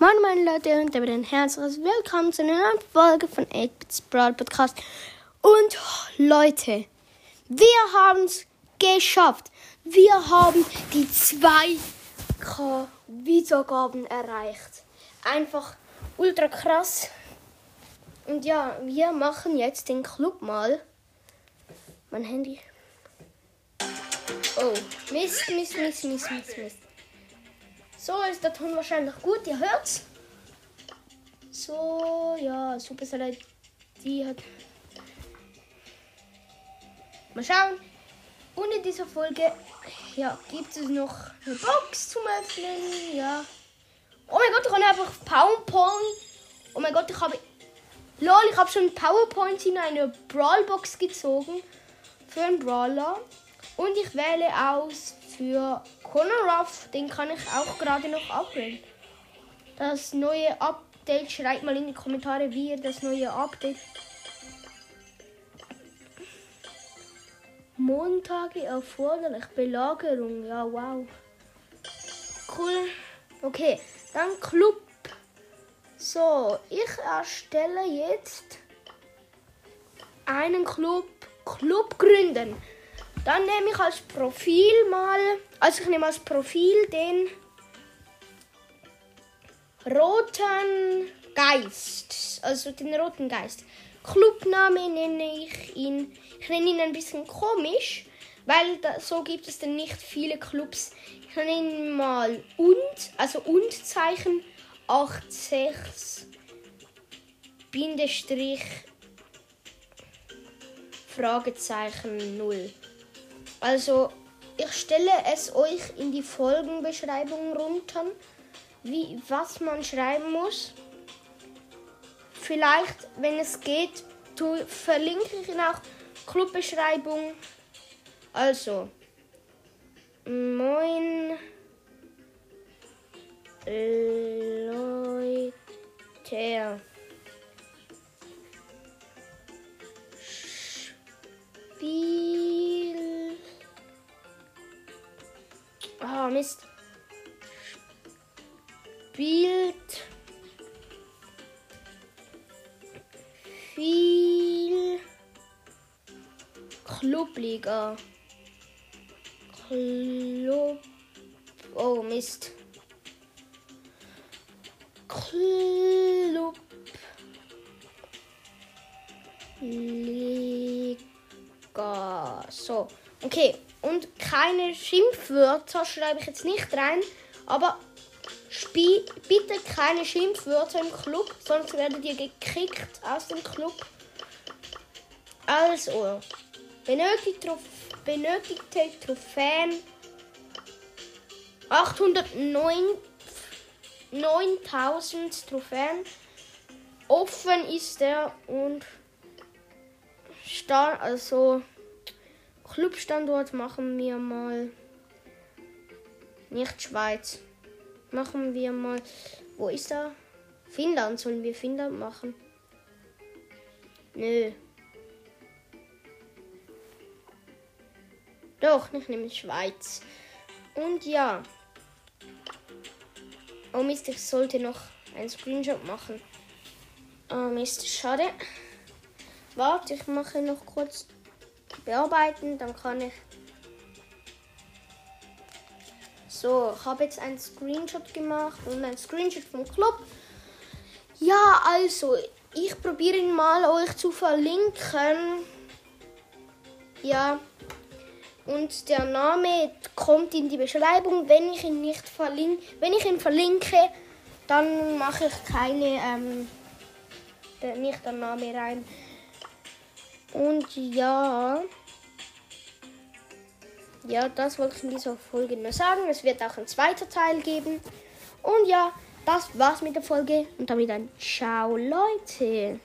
Moin meine Leute und damit ein herzliches Willkommen zu einer neuen Folge von 8-Bits Brawl Podcast. Und Leute, wir haben es geschafft. Wir haben die 2K Wiedergaben erreicht. Einfach ultra krass. Und ja, wir machen jetzt den Club mal. Mein Handy. Oh, Mist, Mist, Mist, Mist, Mist, Mist. So ist der Ton wahrscheinlich gut, ihr hört's. So, ja, Supercell die hat. Mal schauen. Und in dieser Folge, ja, gibt es noch eine Box zum Öffnen, ja. Oh mein Gott, ich habe einfach PowerPoint. Oh mein Gott, ich habe. Lol, ich habe schon PowerPoint in eine Brawlbox gezogen. Für einen Brawler. Und ich wähle aus für Connor Ruff. Den kann ich auch gerade noch upgraden. Das neue Update, schreibt mal in die Kommentare, wie ihr das neue Update. Montage erforderlich. Belagerung. Ja, wow. Cool. Okay, dann Club. So, ich erstelle jetzt einen Club. Club gründen. Dann nehme ich als Profil mal, also ich nehme als Profil den roten Geist, also den roten Geist. Clubname nenne ich ihn, ich nenne ihn ein bisschen komisch, weil da, so gibt es dann nicht viele Clubs. Ich nenne ihn mal und, also und Zeichen 86 Bindestrich Fragezeichen 0. Also, ich stelle es euch in die Folgenbeschreibung runter, wie, was man schreiben muss. Vielleicht, wenn es geht, tu, verlinke ich in auch Clubbeschreibung. Also, moin Leute. Oh, Mist. Spielt viel Clubliga. Club. Oh, Mist. Club. Liga. So. Okay. Und keine Schimpfwörter schreibe ich jetzt nicht rein. Aber bitte keine Schimpfwörter im Club, sonst werdet ihr gekickt aus dem Club. Also, benötigt Trof benötigte Trophäen 809 9000 Trophäen. Offen ist er und Stand, also Clubstandort machen wir mal nicht Schweiz. Machen wir mal. Wo ist er? Finnland. Sollen wir Finnland machen? Nö. Doch, ich nehme Schweiz. Und ja. Oh Mist, ich sollte noch einen Screenshot machen. Oh Mist, schade. Warte, ich mache noch kurz bearbeiten, dann kann ich. So, ich habe jetzt einen Screenshot gemacht und einen Screenshot vom Club. Ja, also, ich probiere ihn mal euch zu verlinken. Ja. Und der Name kommt in die Beschreibung. Wenn ich ihn nicht verlinke, wenn ich ihn verlinke, dann mache ich keine, ähm, nicht der Name rein. Und ja. Ja, das wollte ich in dieser Folge nur sagen. Es wird auch ein zweiter Teil geben. Und ja, das war's mit der Folge. Und damit ein Ciao, Leute.